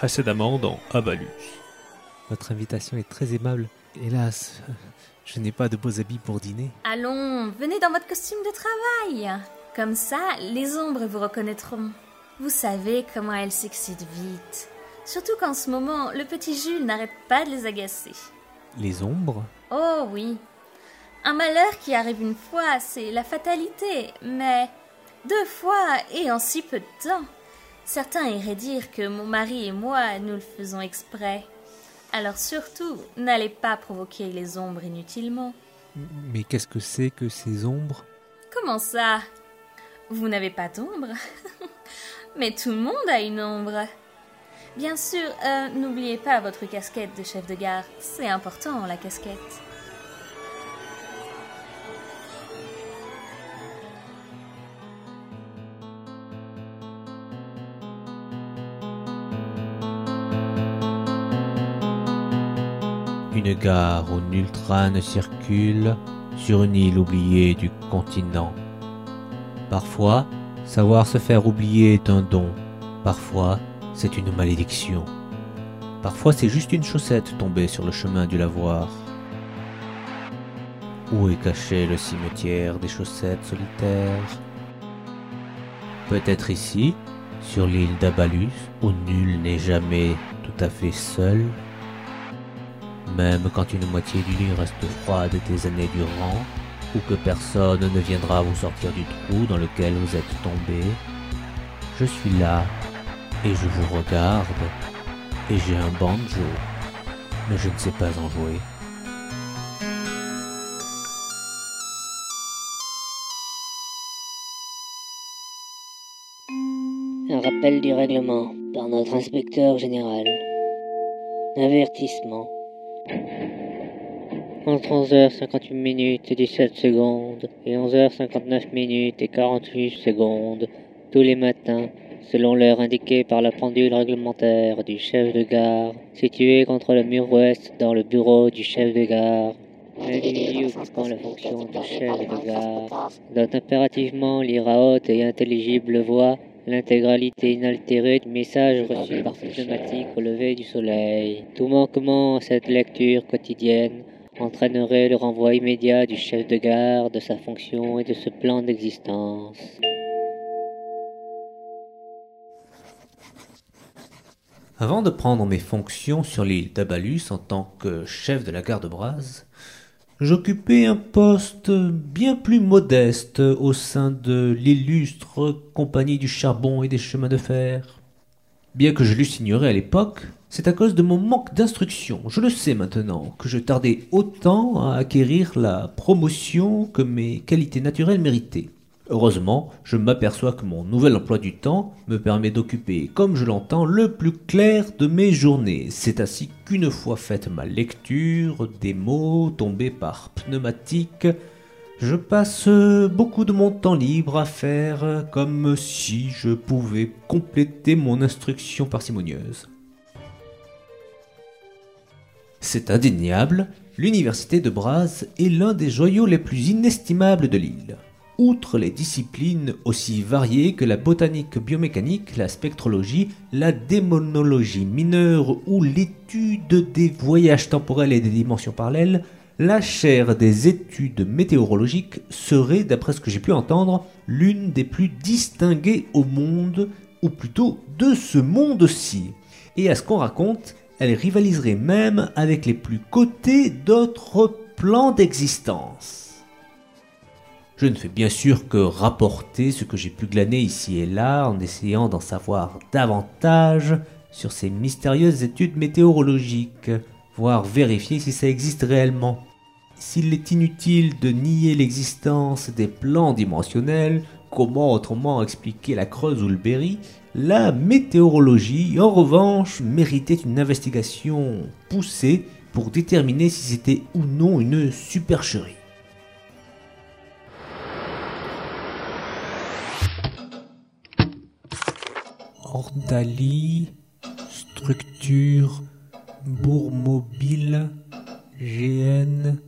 précédemment dans Abalus. Votre invitation est très aimable. Hélas, je n'ai pas de beaux habits pour dîner. Allons, venez dans votre costume de travail. Comme ça, les ombres vous reconnaîtront. Vous savez comment elles s'excitent vite. Surtout qu'en ce moment, le petit Jules n'arrête pas de les agacer. Les ombres? Oh oui. Un malheur qui arrive une fois, c'est la fatalité, mais deux fois et en si peu de temps. Certains iraient dire que mon mari et moi, nous le faisons exprès. Alors surtout, n'allez pas provoquer les ombres inutilement. Mais qu'est-ce que c'est que ces ombres? Comment ça? Vous n'avez pas d'ombre? Mais tout le monde a une ombre. Bien sûr, euh, n'oubliez pas votre casquette de chef de gare. C'est important, la casquette. Une gare où nul train ne circule sur une île oubliée du continent. Parfois, savoir se faire oublier est un don. Parfois, c'est une malédiction. Parfois, c'est juste une chaussette tombée sur le chemin du lavoir. Où est caché le cimetière des chaussettes solitaires? Peut-être ici, sur l'île d'Abalus, où nul n'est jamais tout à fait seul même quand une moitié du lit reste froide des années durant, ou que personne ne viendra vous sortir du trou dans lequel vous êtes tombé, je suis là, et je vous regarde, et j'ai un banjo, mais je ne sais pas en jouer. Un rappel du règlement par notre inspecteur général. Avertissement. Entre 11h58 minutes et 17 secondes et 11h59 minutes et 48 secondes, tous les matins, selon l'heure indiquée par la pendule réglementaire du chef de gare, situé contre le mur ouest dans le bureau du chef de gare, l'individu occupant la fonction de chef de gare doit impérativement lire à haute et intelligible voix l'intégralité inaltérée du message reçu par pneumatique au lever du soleil. Tout manquement à cette lecture quotidienne entraînerait le renvoi immédiat du chef de gare de sa fonction et de ce plan d'existence. Avant de prendre mes fonctions sur l'île d'Abalus en tant que chef de la gare de Braz, j'occupais un poste bien plus modeste au sein de l'illustre Compagnie du charbon et des chemins de fer. Bien que je l'eusse ignoré à l'époque, c'est à cause de mon manque d'instruction, je le sais maintenant, que je tardais autant à acquérir la promotion que mes qualités naturelles méritaient. Heureusement, je m'aperçois que mon nouvel emploi du temps me permet d'occuper, comme je l'entends, le plus clair de mes journées. C'est ainsi qu'une fois faite ma lecture des mots tombés par pneumatique, je passe beaucoup de mon temps libre à faire comme si je pouvais compléter mon instruction parcimonieuse. C'est indéniable, l'université de Braz est l'un des joyaux les plus inestimables de l'île. Outre les disciplines aussi variées que la botanique biomécanique, la spectrologie, la démonologie mineure ou l'étude des voyages temporels et des dimensions parallèles, la chaire des études météorologiques serait, d'après ce que j'ai pu entendre, l'une des plus distinguées au monde, ou plutôt de ce monde-ci. Et à ce qu'on raconte, elle rivaliserait même avec les plus cotés d'autres plans d'existence. Je ne fais bien sûr que rapporter ce que j'ai pu glaner ici et là en essayant d'en savoir davantage sur ces mystérieuses études météorologiques, voire vérifier si ça existe réellement. S'il est inutile de nier l'existence des plans dimensionnels, comment autrement expliquer la Creuse ou le Berry, la météorologie, en revanche, méritait une investigation poussée pour déterminer si c'était ou non une supercherie. Ordalie, structure, bourg mobile, GN,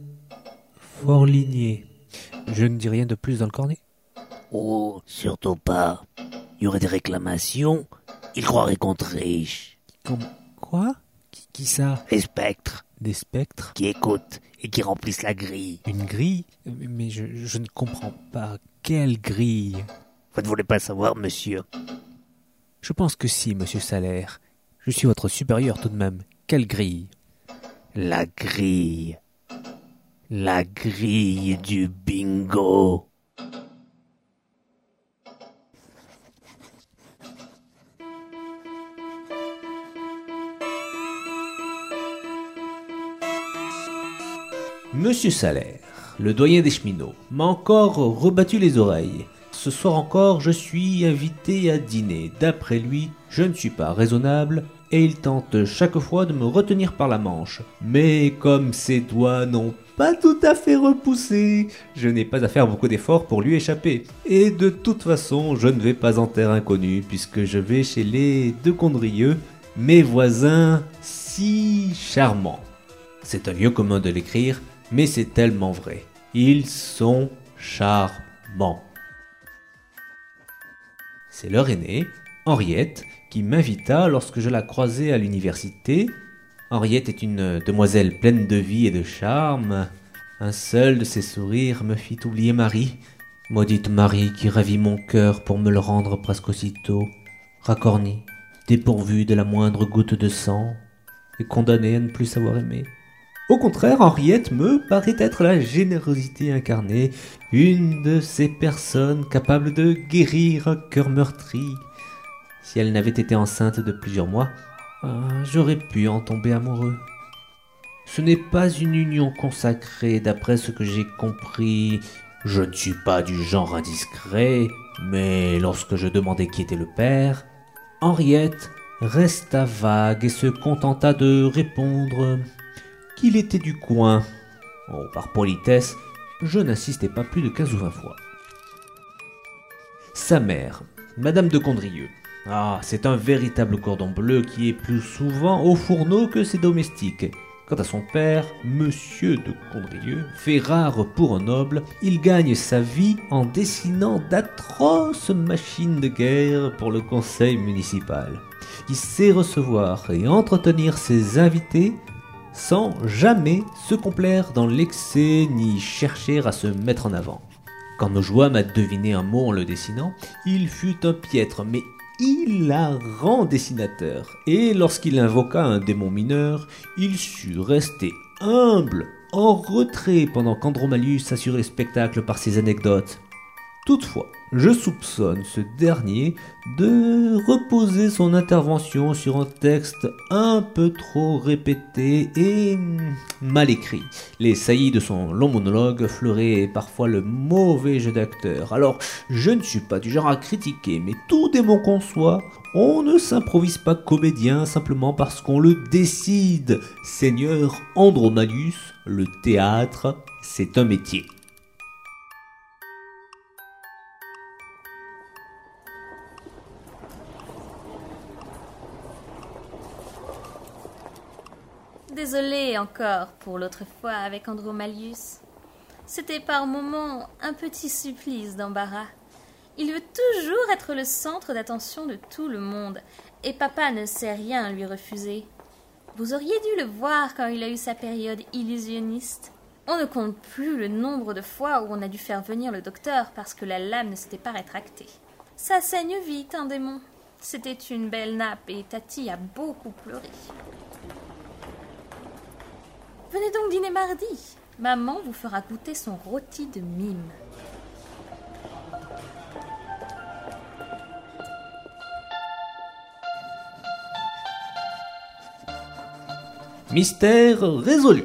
fort ligné. Je ne dis rien de plus dans le cornet Oh, surtout pas. Il y aurait des réclamations. Ils croiraient qu'on triche. Comme quoi? Qui, qui ça? Les spectres Des spectres? Qui écoutent et qui remplissent la grille. Une grille? Mais je, je ne comprends pas. Quelle grille? Vous ne voulez pas savoir, monsieur Je pense que si, monsieur Salaire. Je suis votre supérieur tout de même. Quelle grille? La grille. La grille du bingo. Monsieur Salaire, le doyen des cheminots, m'a encore rebattu les oreilles. Ce soir encore, je suis invité à dîner. D'après lui, je ne suis pas raisonnable et il tente chaque fois de me retenir par la manche. Mais comme ses doigts n'ont pas tout à fait repoussé, je n'ai pas à faire beaucoup d'efforts pour lui échapper. Et de toute façon, je ne vais pas en terre inconnue puisque je vais chez les deux Condrieux, mes voisins si charmants. C'est un vieux commun de l'écrire, mais c'est tellement vrai. Ils sont charmants. C'est leur aînée, Henriette, qui m'invita lorsque je la croisai à l'université. Henriette est une demoiselle pleine de vie et de charme. Un seul de ses sourires me fit oublier Marie. Maudite Marie qui ravit mon cœur pour me le rendre presque aussitôt, racornie, dépourvue de la moindre goutte de sang, et condamnée à ne plus savoir aimer. Au contraire, Henriette me paraît être la générosité incarnée, une de ces personnes capables de guérir un cœur meurtri. Si elle n'avait été enceinte de plusieurs mois, ah, j'aurais pu en tomber amoureux. Ce n'est pas une union consacrée, d'après ce que j'ai compris. Je ne suis pas du genre indiscret, mais lorsque je demandai qui était le père, Henriette resta vague et se contenta de répondre qu'il était du coin. Oh, par politesse, je n'insistai pas plus de quinze ou vingt fois. Sa mère, Madame de Condrieux. Ah, c'est un véritable cordon bleu qui est plus souvent au fourneau que ses domestiques. Quant à son père, Monsieur de Condrieux, fait rare pour un noble, il gagne sa vie en dessinant d'atroces machines de guerre pour le conseil municipal. Il sait recevoir et entretenir ses invités sans jamais se complaire dans l'excès ni chercher à se mettre en avant. Quand nous jouâmes à deviner un mot en le dessinant, il fut un piètre mais hilarant dessinateur, et lorsqu'il invoqua un démon mineur, il sut rester humble, en retrait pendant qu'Andromalius assurait le spectacle par ses anecdotes. Toutefois, je soupçonne ce dernier de reposer son intervention sur un texte un peu trop répété et mal écrit. Les saillies de son long monologue fleuraient parfois le mauvais jeu d'acteur. Alors, je ne suis pas du genre à critiquer, mais tout démon qu'on soit, on ne s'improvise pas comédien simplement parce qu'on le décide. Seigneur Andromalus, le théâtre, c'est un métier. Désolée encore pour l'autre fois avec Andromalius. C'était par moments un petit supplice d'embarras. Il veut toujours être le centre d'attention de tout le monde, et papa ne sait rien lui refuser. Vous auriez dû le voir quand il a eu sa période illusionniste. On ne compte plus le nombre de fois où on a dû faire venir le docteur parce que la lame ne s'était pas rétractée. Ça saigne vite, un démon. C'était une belle nappe et Tati a beaucoup pleuré. Venez donc dîner mardi. Maman vous fera goûter son rôti de mime. Mystère résolu.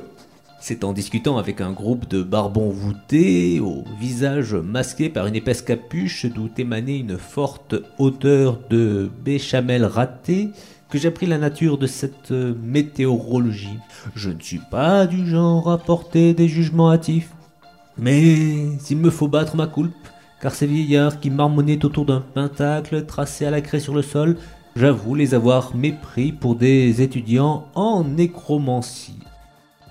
C'est en discutant avec un groupe de barbons voûtés, au visage masqué par une épaisse capuche d'où émanait une forte odeur de béchamel raté, que j'ai appris la nature de cette météorologie. Je ne suis pas du genre à porter des jugements hâtifs. Mais il me faut battre ma coulpe, car ces vieillards qui marmonnaient autour d'un pentacle tracé à la craie sur le sol, j'avoue les avoir mépris pour des étudiants en nécromancie.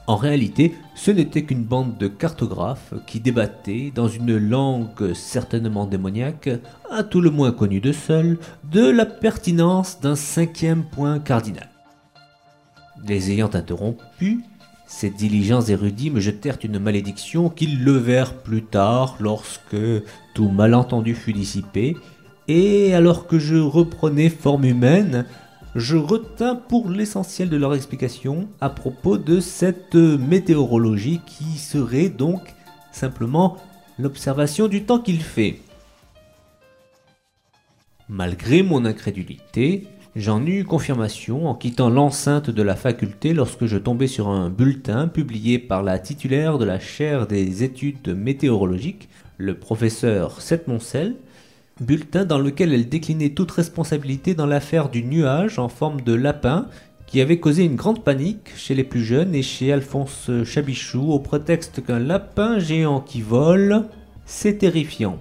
En réalité, ce n'était qu'une bande de cartographes qui débattaient, dans une langue certainement démoniaque, à tout le moins connue de seul, de la pertinence d'un cinquième point cardinal. Les ayant interrompus, ces diligents érudits me jetèrent une malédiction qu'ils levèrent plus tard lorsque tout malentendu fut dissipé, et alors que je reprenais forme humaine, je retins pour l'essentiel de leur explication à propos de cette météorologie qui serait donc simplement l'observation du temps qu'il fait. Malgré mon incrédulité, j'en eus confirmation en quittant l'enceinte de la faculté lorsque je tombais sur un bulletin publié par la titulaire de la chaire des études météorologiques, le professeur Setmoncel, bulletin dans lequel elle déclinait toute responsabilité dans l'affaire du nuage en forme de lapin qui avait causé une grande panique chez les plus jeunes et chez Alphonse Chabichou au prétexte qu'un lapin géant qui vole, c'est terrifiant.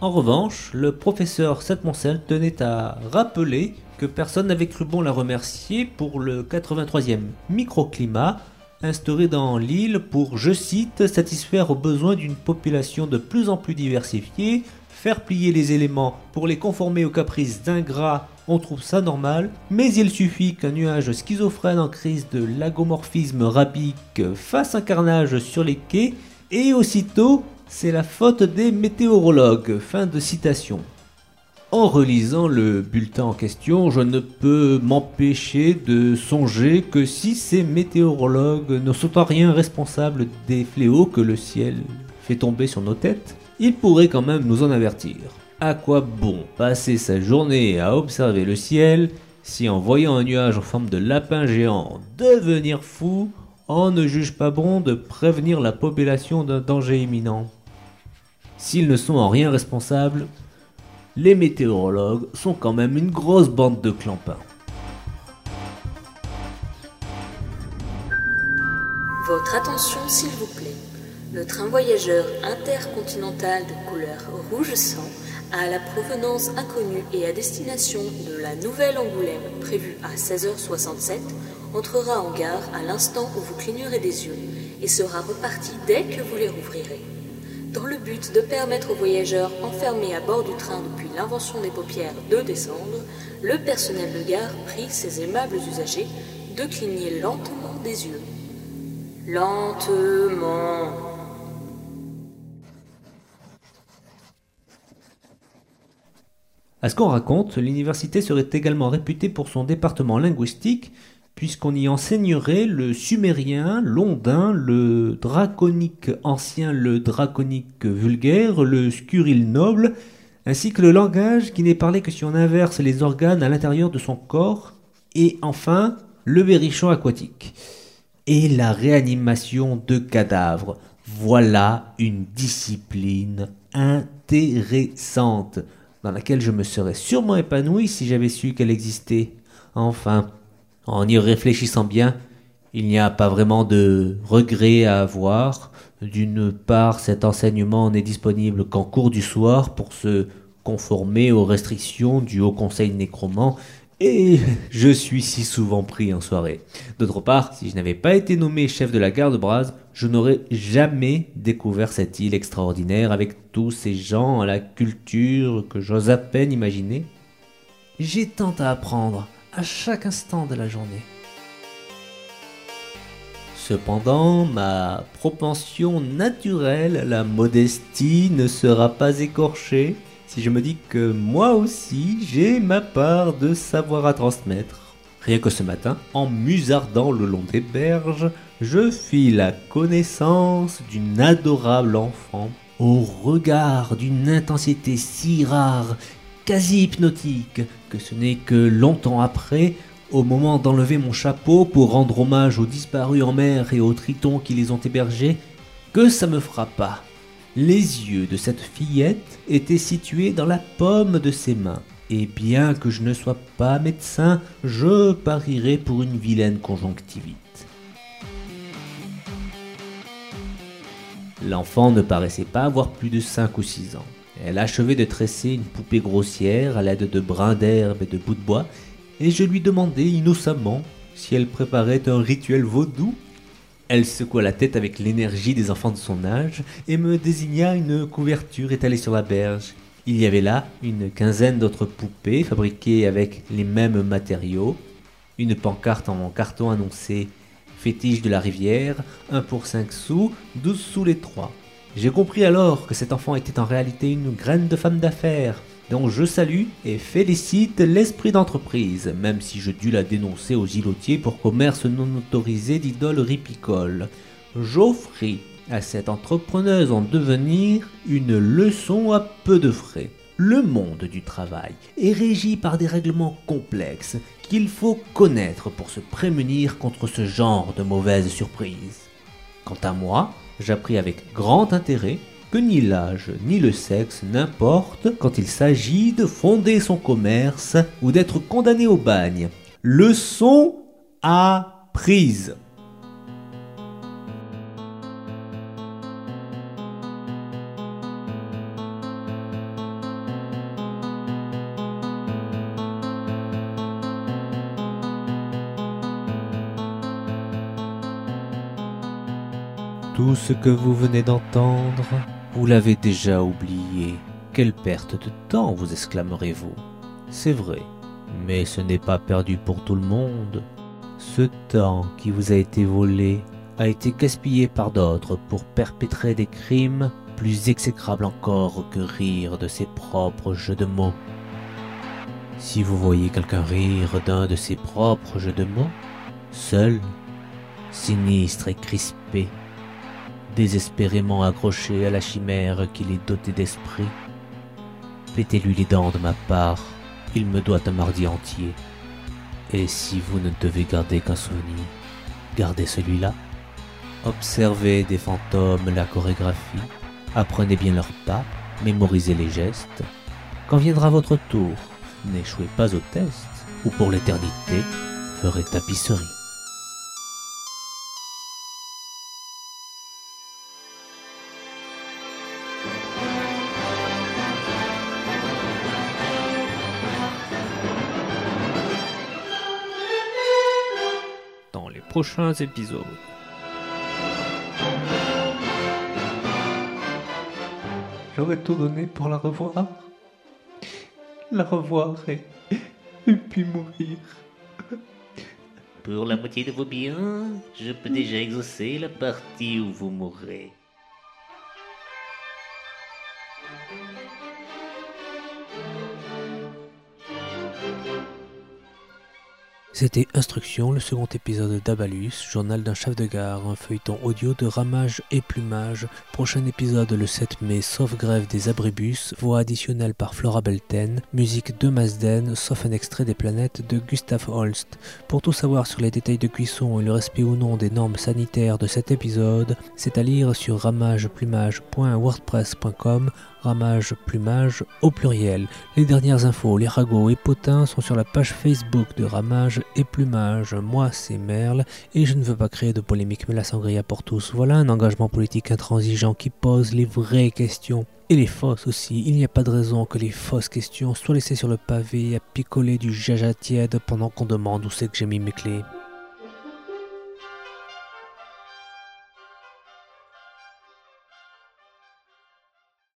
En revanche, le professeur Setmoncel tenait à rappeler que personne n'avait cru bon la remercier pour le 83e microclimat instauré dans l'île pour, je cite, satisfaire aux besoins d'une population de plus en plus diversifiée, faire plier les éléments pour les conformer aux caprices d'ingrats, on trouve ça normal, mais il suffit qu'un nuage schizophrène en crise de lagomorphisme rabique fasse un carnage sur les quais, et aussitôt, c'est la faute des météorologues. Fin de citation. En relisant le bulletin en question, je ne peux m'empêcher de songer que si ces météorologues ne sont en rien responsables des fléaux que le ciel fait tomber sur nos têtes, ils pourraient quand même nous en avertir. À quoi bon passer sa journée à observer le ciel si en voyant un nuage en forme de lapin géant devenir fou, on ne juge pas bon de prévenir la population d'un danger imminent? S'ils ne sont en rien responsables, les météorologues sont quand même une grosse bande de clampins. Votre attention s'il vous plaît. Le train voyageur intercontinental de couleur rouge sang à la provenance inconnue et à destination de la Nouvelle Angoulême prévue à 16h67 entrera en gare à l'instant où vous clignerez des yeux et sera reparti dès que vous les rouvrirez. Dans le but de permettre aux voyageurs enfermés à bord du train depuis l'invention des paupières de descendre, le personnel de gare prie ses aimables usagers de cligner lentement des yeux. Lentement. À ce qu'on raconte, l'université serait également réputée pour son département linguistique, puisqu'on y enseignerait le sumérien, l'ondin, le draconique ancien, le draconique vulgaire, le scuril noble, ainsi que le langage qui n'est parlé que si on inverse les organes à l'intérieur de son corps, et enfin le berrichon aquatique. Et la réanimation de cadavres. Voilà une discipline intéressante, dans laquelle je me serais sûrement épanoui si j'avais su qu'elle existait. Enfin, en y réfléchissant bien, il n'y a pas vraiment de regret à avoir. D'une part, cet enseignement n'est disponible qu'en cours du soir pour se conformer aux restrictions du Haut Conseil nécromant, et je suis si souvent pris en soirée. D'autre part, si je n'avais pas été nommé chef de la garde Braz, je n'aurais jamais découvert cette île extraordinaire avec tous ces gens à la culture que j'ose à peine imaginer. J'ai tant à apprendre à chaque instant de la journée. Cependant, ma propension naturelle à la modestie ne sera pas écorchée si je me dis que moi aussi j'ai ma part de savoir à transmettre. Rien que ce matin, en musardant le long des berges, je fis la connaissance d'une adorable enfant, au regard d'une intensité si rare, quasi hypnotique, que ce n'est que longtemps après, au moment d'enlever mon chapeau pour rendre hommage aux disparus en mer et aux tritons qui les ont hébergés, que ça me frappa. Les yeux de cette fillette étaient situés dans la paume de ses mains, et bien que je ne sois pas médecin, je parierais pour une vilaine conjonctivite. L'enfant ne paraissait pas avoir plus de 5 ou 6 ans. Elle achevait de tresser une poupée grossière à l'aide de brins d'herbe et de bouts de bois, et je lui demandai innocemment si elle préparait un rituel vaudou. Elle secoua la tête avec l'énergie des enfants de son âge et me désigna une couverture étalée sur la berge. Il y avait là une quinzaine d'autres poupées fabriquées avec les mêmes matériaux. Une pancarte en carton annonçait Fétiche de la rivière, 1 pour 5 sous, 12 sous les 3. J'ai compris alors que cet enfant était en réalité une graine de femme d'affaires, dont je salue et félicite l'esprit d'entreprise, même si je dus la dénoncer aux îlotiers pour commerce non autorisé d'idoles ripicoles. J'offris à cette entrepreneuse en devenir une leçon à peu de frais. Le monde du travail est régi par des règlements complexes qu'il faut connaître pour se prémunir contre ce genre de mauvaises surprises. Quant à moi, j'appris avec grand intérêt que ni l'âge ni le sexe n'importe quand il s'agit de fonder son commerce ou d'être condamné au bagne. Leçon apprise. Tout ce que vous venez d'entendre, vous l'avez déjà oublié. Quelle perte de temps, vous exclamerez-vous. C'est vrai, mais ce n'est pas perdu pour tout le monde. Ce temps qui vous a été volé a été gaspillé par d'autres pour perpétrer des crimes plus exécrables encore que rire de ses propres jeux de mots. Si vous voyez quelqu'un rire d'un de ses propres jeux de mots, seul, sinistre et crispé, désespérément accroché à la chimère qu'il est doté d'esprit. Pétez-lui les dents de ma part, il me doit un mardi entier. Et si vous ne devez garder qu'un souvenir, gardez celui-là. Observez des fantômes la chorégraphie, apprenez bien leurs pas, mémorisez les gestes. Quand viendra votre tour, n'échouez pas au test, ou pour l'éternité, ferez tapisserie. Prochains épisodes. J'aurais tout donné pour la revoir. La revoir et, et puis mourir. Pour la moitié de vos biens, je peux déjà exaucer la partie où vous mourrez. C'était Instruction, le second épisode d'Abalus, journal d'un chef de gare, un feuilleton audio de ramage et plumage. Prochain épisode le 7 mai, sauf grève des abribus, voix additionnelle par Flora Belten, musique de Mazden, sauf un extrait des planètes de Gustav Holst. Pour tout savoir sur les détails de cuisson et le respect ou non des normes sanitaires de cet épisode, c'est à lire sur ramageplumage.wordpress.com ramage plumage au pluriel. Les dernières infos, les ragots et potins sont sur la page Facebook de Ramage et Plumage. Moi, c'est Merle et je ne veux pas créer de polémique, mais la sangria pour tous. Voilà un engagement politique intransigeant qui pose les vraies questions. Et les fausses aussi. Il n'y a pas de raison que les fausses questions soient laissées sur le pavé à picoler du jaja tiède pendant qu'on demande où c'est que j'ai mis mes clés.